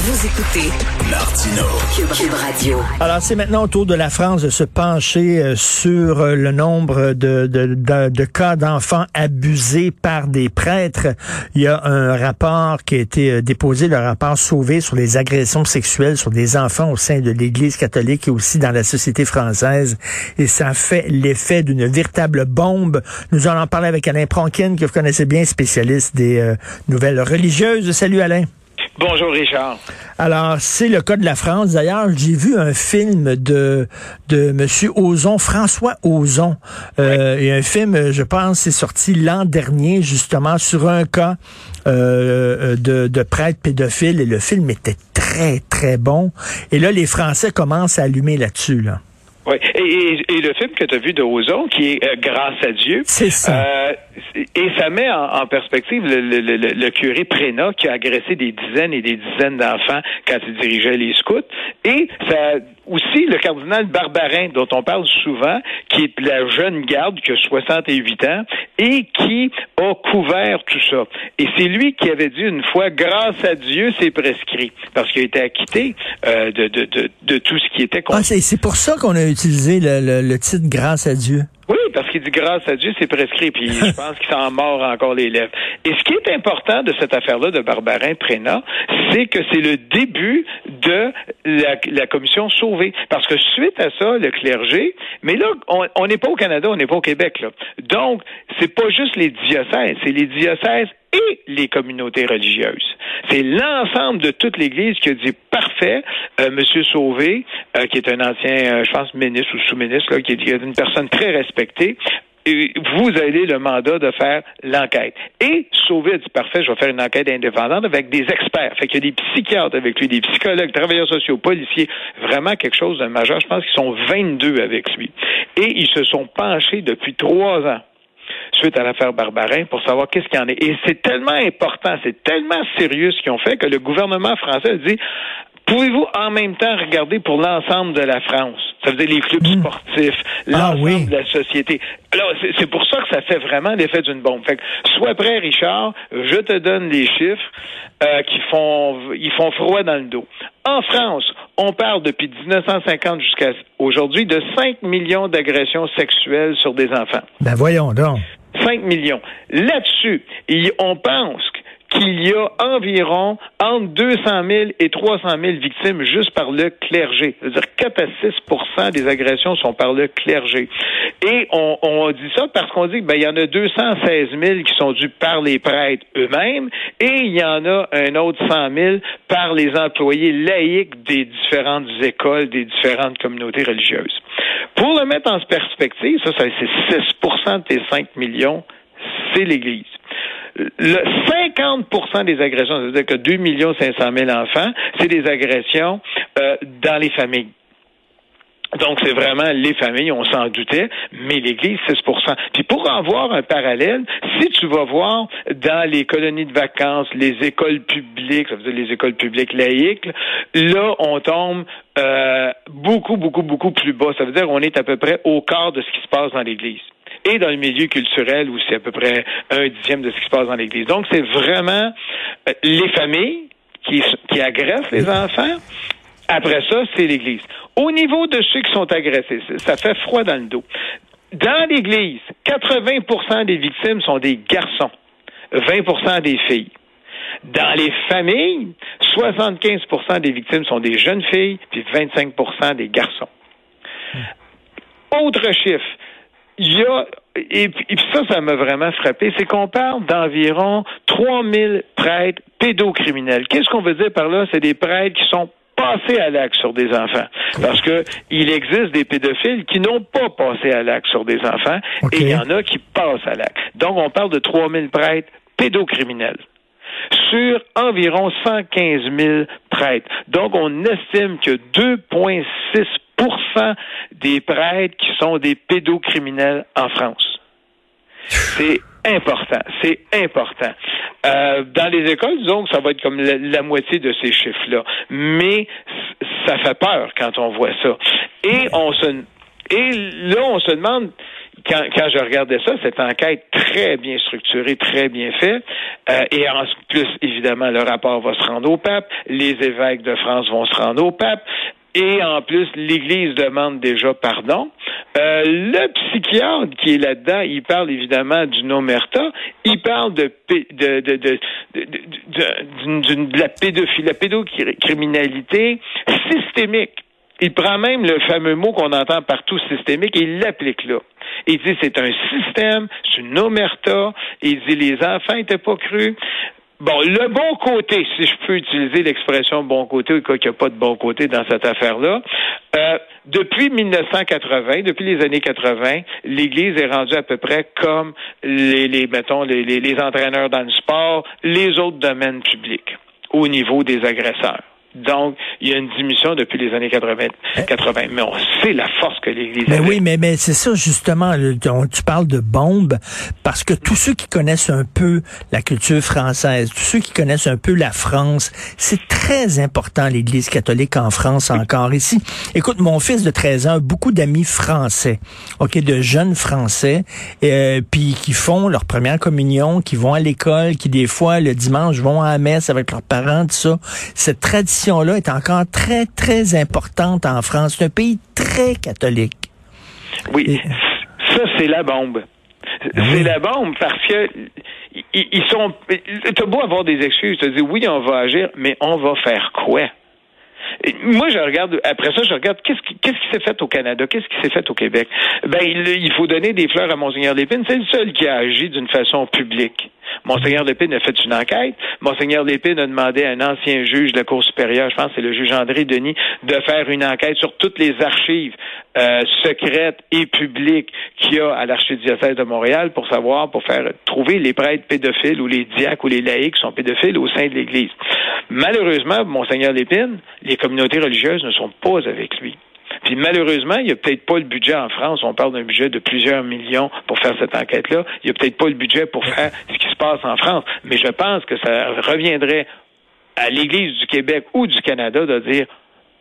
Vous écoutez Martino. Cube, Radio. Alors, c'est maintenant au tour de la France de se pencher euh, sur euh, le nombre de, de, de, de cas d'enfants abusés par des prêtres. Il y a un rapport qui a été euh, déposé, le rapport Sauvé sur les agressions sexuelles sur des enfants au sein de l'Église catholique et aussi dans la société française. Et ça fait l'effet d'une véritable bombe. Nous allons en parler avec Alain Pronkin, que vous connaissez bien, spécialiste des nouvelles religieuses. Salut Alain. Bonjour Richard. Alors, c'est le cas de la France. D'ailleurs, j'ai vu un film de de Monsieur Ozon, François Ozon. Euh, Et un film, je pense, c'est sorti l'an dernier, justement, sur un cas euh, de, de prêtre pédophile. Et le film était très, très bon. Et là, les Français commencent à allumer là-dessus, là. Oui, et, et, le film que tu as vu de Ozon, qui est euh, Grâce à Dieu. C'est ça. Euh, et ça met en, perspective le, le, le, le, curé Prénat qui a agressé des dizaines et des dizaines d'enfants quand il dirigeait les scouts. Et ça aussi le cardinal Barbarin, dont on parle souvent, qui est la jeune garde qui a 68 ans et qui a couvert tout ça. Et c'est lui qui avait dit une fois, grâce à Dieu, c'est prescrit, parce qu'il a été acquitté euh, de, de, de, de, tout ce qui était... Ah, c'est pour ça qu'on a utilisé le, le titre Grâce à Dieu. Oui, parce qu'il dit grâce à Dieu, c'est prescrit, puis je pense qu'il s'en mord encore les lèvres. Et ce qui est important de cette affaire-là de Barbarin Prénat, c'est que c'est le début de la, commission sauvée. Parce que suite à ça, le clergé, mais là, on n'est pas au Canada, on n'est pas au Québec, là. Donc, c'est pas juste les diocèses, c'est les diocèses et les communautés religieuses. C'est l'ensemble de toute l'Église qui a dit parfait, euh, Monsieur Sauvé, euh, qui est un ancien, euh, je pense, ministre ou sous-ministre, qui est une personne très respectée, vous avez le mandat de faire l'enquête. Et Sauvé dit parfait, je vais faire une enquête indépendante avec des experts. Fait qu'il y a des psychiatres avec lui, des psychologues, travailleurs sociaux, policiers, vraiment quelque chose de majeur. Je pense qu'ils sont 22 avec lui. Et ils se sont penchés depuis trois ans suite à l'affaire Barbarin pour savoir qu'est-ce qu'il y en est. Et c'est tellement important, c'est tellement sérieux ce qu'ils ont fait que le gouvernement français dit Pouvez-vous en même temps regarder pour l'ensemble de la France? Ça veut dire les clubs hmm. sportifs, ah l'ensemble de la société. Alors, c'est pour ça que ça fait vraiment l'effet d'une bombe. Fait que, sois prêt, Richard, je te donne les chiffres euh, qui font ils font froid dans le dos. En France, on parle depuis 1950 jusqu'à aujourd'hui de 5 millions d'agressions sexuelles sur des enfants. Ben voyons donc. 5 millions. Là-dessus, on pense qu'il y a environ entre 200 000 et 300 000 victimes juste par le clergé. C'est-à-dire 4 à 6% des agressions sont par le clergé. Et on, on dit ça parce qu'on dit qu'il ben, y en a 216 000 qui sont dus par les prêtres eux-mêmes et il y en a un autre 100 000 par les employés laïcs des différentes écoles, des différentes communautés religieuses. Pour le mettre en perspective, ça, c'est 6 de tes 5 millions, c'est l'Église le 50% des agressions, c'est-à-dire que 2 500 000 enfants, c'est des agressions euh, dans les familles. Donc, c'est vraiment les familles, on s'en doutait, mais l'Église, 6% Puis pour en voir un parallèle, si tu vas voir dans les colonies de vacances, les écoles publiques, ça veut dire les écoles publiques laïques, là, on tombe euh, beaucoup, beaucoup, beaucoup plus bas. Ça veut dire qu'on est à peu près au quart de ce qui se passe dans l'Église et dans le milieu culturel où c'est à peu près un dixième de ce qui se passe dans l'Église. Donc, c'est vraiment euh, les familles qui, qui agressent les enfants. Après ça, c'est l'Église. Au niveau de ceux qui sont agressés, ça fait froid dans le dos. Dans l'Église, 80% des victimes sont des garçons, 20% des filles. Dans les familles, 75% des victimes sont des jeunes filles, puis 25% des garçons. Autre chiffre, il y a et, puis ça, ça m'a vraiment frappé, c'est qu'on parle d'environ 3000 prêtres pédocriminels. Qu'est-ce qu'on veut dire par là? C'est des prêtres qui sont passés à l'acte sur des enfants. Parce que il existe des pédophiles qui n'ont pas passé à l'acte sur des enfants et il y en a qui passent à l'acte. Donc, on parle de 3000 prêtres pédocriminels sur environ 115 000 Donc, on estime que 2,6% des prêtres qui sont des pédocriminels en France. C'est important, c'est important. Euh, dans les écoles, disons que ça va être comme la, moitié de ces chiffres-là, mais ça fait peur quand on voit ça. Et on se et là, on se demande, quand, quand je regardais ça, cette enquête très bien structurée, très bien faite, euh, et en plus, évidemment, le rapport va se rendre au pape, les évêques de France vont se rendre au pape, et en plus, l'Église demande déjà pardon. Euh, le psychiatre qui est là-dedans, il parle évidemment du omerta, il parle de, de, de, de, de, la pédophilie, la pédocriminalité systémique. Il prend même le fameux mot qu'on entend partout systémique et il l'applique là. Il dit c'est un système, c'est une omerta. Il dit les enfants n'étaient pas crus. Bon, le bon côté, si je peux utiliser l'expression bon côté, ou qu'il n'y a pas de bon côté dans cette affaire-là, euh, depuis 1980, depuis les années 80, l'Église est rendue à peu près comme les, les mettons, les, les entraîneurs dans le sport, les autres domaines publics au niveau des agresseurs. Donc, il y a une diminution depuis les années 80. 80 mais on sait la force que l'Église Mais oui, mais, mais c'est ça justement. Tu parles de bombes parce que tous ceux qui connaissent un peu la culture française, tous ceux qui connaissent un peu la France, c'est très important l'Église catholique en France encore ici. Écoute, mon fils de 13 ans a beaucoup d'amis français, ok, de jeunes français, euh, puis qui font leur première communion, qui vont à l'école, qui des fois le dimanche vont à la messe avec leurs parents, tout ça. Cette tradition là est encore très, très importante en France. C'est un pays très catholique. Oui, ça, c'est la bombe. Ben c'est la bombe parce que ils sont. T'as beau avoir des excuses, te dis oui, on va agir, mais on va faire quoi? Moi, je regarde, après ça, je regarde qu'est-ce qui, qu'est-ce qui s'est fait au Canada, qu'est-ce qui s'est fait au Québec? Ben, il, faut donner des fleurs à Monseigneur Lépine. C'est le seul qui a agi d'une façon publique. Monseigneur Lépine a fait une enquête. Monseigneur Lépine a demandé à un ancien juge de la Cour supérieure, je pense c'est le juge André Denis, de faire une enquête sur toutes les archives euh, secrètes et publiques qu'il y a à l'archidiocèse de Montréal pour savoir, pour faire trouver les prêtres pédophiles ou les diacres ou les laïcs qui sont pédophiles au sein de l'Église. Malheureusement, Monseigneur Lépine, les communautés religieuses ne sont pas avec lui. Puis malheureusement, il n'y a peut-être pas le budget en France. On parle d'un budget de plusieurs millions pour faire cette enquête-là. Il n'y a peut-être pas le budget pour faire ce qui passe en France. Mais je pense que ça reviendrait à l'Église du Québec ou du Canada de dire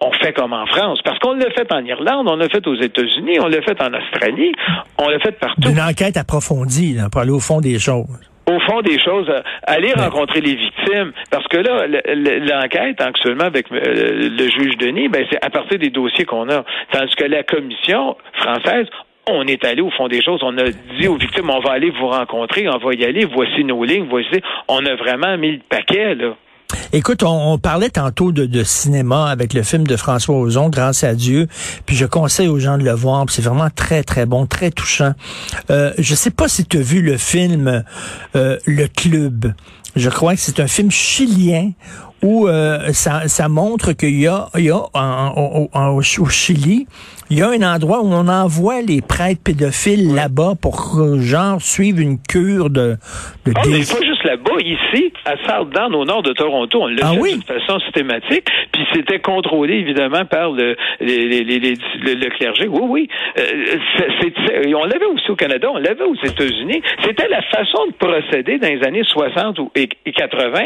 on fait comme en France. Parce qu'on l'a fait en Irlande, on l'a fait aux États-Unis, on l'a fait en Australie, on l'a fait partout. Une enquête approfondie là, pour aller au fond des choses au fond des choses, euh, aller rencontrer les victimes, parce que là, l'enquête actuellement avec euh, le juge Denis, ben, c'est à partir des dossiers qu'on a. Tandis que la commission française, on est allé au fond des choses. On a dit aux victimes, on va aller vous rencontrer, on va y aller, voici nos lignes, voici. On a vraiment mis le paquet, là. Écoute, on, parlait tantôt de, cinéma avec le film de François Ozon, Grâce à Dieu. Puis je conseille aux gens de le voir. C'est vraiment très, très bon, très touchant. Euh, je sais pas si tu as vu le film euh, Le Club. Je crois que c'est un film chilien où euh, ça, ça montre qu'il y a, il y a au Chili, il y a un endroit où on envoie les prêtres pédophiles là-bas pour genre suivre une cure de, de oh, mais pas juste là-bas, ici, à Southdown, au nord de Toronto, on l'a ah fait d'une façon systématique, puis c'était contrôlé évidemment par le, les, les, le, clergé. Oui, oui. Euh, on l'avait aussi au Canada, on l'avait aux États-Unis. C'était la façon de procéder dans les années 60 et 80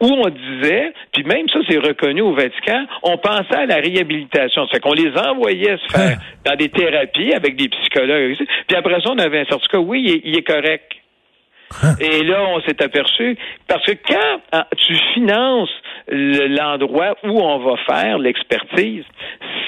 où on disait puis même ça, c'est reconnu au Vatican. On pensait à la réhabilitation. C'est qu'on les envoyait se faire dans des thérapies avec des psychologues. Puis après ça, on avait un certificat. Oui, il est, correct. Hein? Et là, on s'est aperçu, parce que quand ah, tu finances l'endroit où on va faire l'expertise,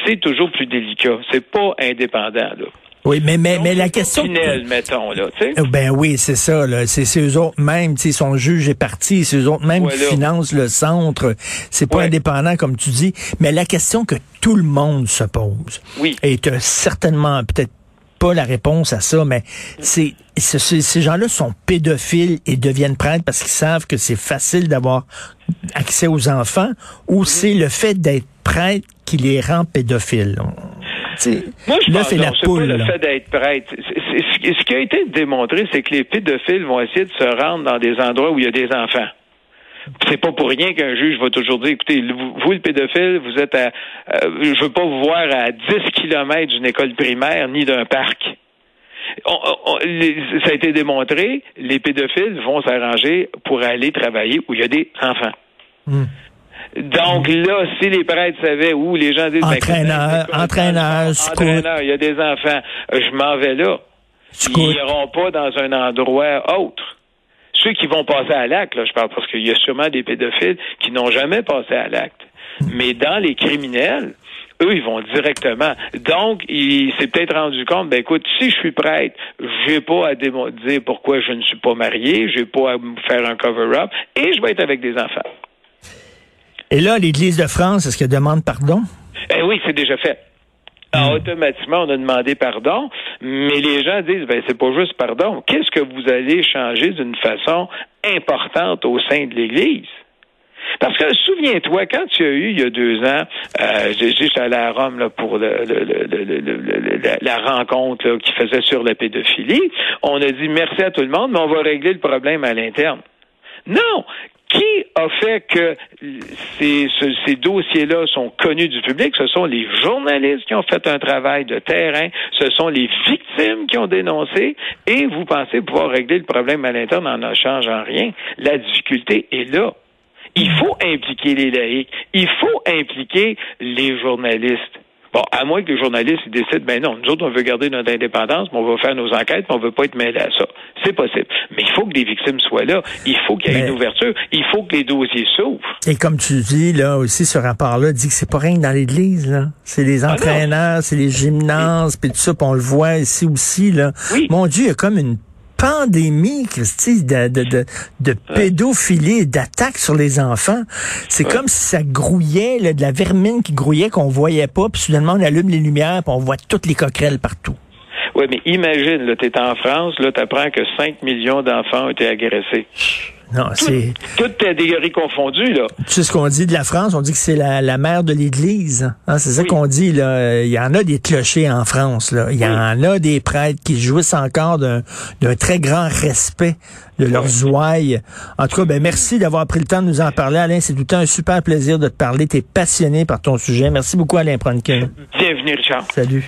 c'est toujours plus délicat. C'est pas indépendant, là. Oui, mais, mais, mais la question. mettons, là, tu sais. Euh, ben oui, c'est ça, là. C'est, eux autres même, tu sais, son juge est parti, c'est eux autres même qui financent le centre. C'est pas indépendant, comme tu dis. Mais la question que tout le monde se pose. Oui. Et tu certainement peut-être pas la réponse à ça, mais c'est, ces gens-là sont pédophiles et deviennent prêtres parce qu'ils savent que c'est facile d'avoir accès aux enfants ou c'est le fait d'être prêtre qui les rend pédophiles. Moi, je pense que pas le fait d'être prêtre. ce qui a été démontré, c'est que les pédophiles vont essayer de se rendre dans des endroits où il y a des enfants. C'est pas pour rien qu'un juge va toujours dire, écoutez, vous, le pédophile, vous êtes à, euh, je veux pas vous voir à 10 kilomètres d'une école primaire ni d'un parc. ça a été démontré, les pédophiles vont s'arranger pour aller travailler où il y a des enfants. Hmm. Donc là, si les prêtres savaient où les gens disent entraîneur, ben, entraîneur, entraîneur, il y a des enfants, je m'en vais là. Scout. Ils n'iront pas dans un endroit autre. Ceux qui vont passer à l'acte, là, je parle parce qu'il y a sûrement des pédophiles qui n'ont jamais passé à l'acte. Mais dans les criminels, eux, ils vont directement. Donc, il s'est peut-être rendu compte, ben écoute, si je suis prêtre, j'ai pas à dire pourquoi je ne suis pas marié, j'ai pas à me faire un cover-up, et je vais être avec des enfants. Et là, l'Église de France, est-ce qu'elle demande pardon? Eh oui, c'est déjà fait. Alors, automatiquement, on a demandé pardon, mais les gens disent, ben, c'est pas juste pardon. Qu'est-ce que vous allez changer d'une façon importante au sein de l'Église? Parce que souviens-toi, quand tu as eu il y a deux ans, euh, j'ai- j'étais allé à Rome là, pour le- le- le- la rencontre là, qui faisait sur la pédophilie, on a dit merci à tout le monde, mais on va régler le problème à l'interne. Non! Qui a fait que ces, ce- ces dossiers-là sont connus du public? Ce sont les journalistes qui ont fait un travail de terrain, ce sont les victimes qui ont dénoncé, et vous pensez pouvoir régler le problème à l'interne en ne changeant rien. La difficulté est là. Il faut impliquer les laïcs, il faut impliquer les journalistes. Bon, à moins que les journalistes décident, ben non, nous autres, on veut garder notre indépendance, mais on va faire nos enquêtes, mais on veut pas être mêlés à ça. C'est possible. Mais il faut que les victimes soient là. Il faut qu'il y ait Mais- une ouverture. Il faut que les dossiers s'ouvrent. Et comme tu dis, là aussi, ce rapport-là dit que c'est pas rien que dans l'Église, là. C'est les Ah entraîneurs, c'est les gymnases, puis tout ça, puis on le voit ici aussi, là. Oui. Mon Dieu, il y a comme une pandémie, Christy, de, de, de, de pédophilie et d'attaques sur les enfants. C'est comme si ça grouillait, là, de la vermine qui grouillait qu'on voyait pas, puis soudainement on allume les lumières, puis on voit toutes les coquerelles partout. Oui, mais imagine, là, t'es en France, là, t'apprends que 5 millions d'enfants ont été agressés. Non, c'est... Toutes catégories confondues, là. Tu sais ce qu'on dit de la France? On dit que c'est la, la mère de l'Église. Hein? C'est ça Oui. qu'on dit. Là. Il y en a des clochers en France. Là. Il y Oui. en a des prêtres qui jouissent encore d'un d'un très grand respect de leurs ouailles. En tout cas, ben merci d'avoir pris le temps de nous en parler. Alain, c'est tout le temps un super plaisir de te parler. Tu es passionné par ton sujet. Merci beaucoup, Alain Pronkin. Bienvenue, Richard. Salut.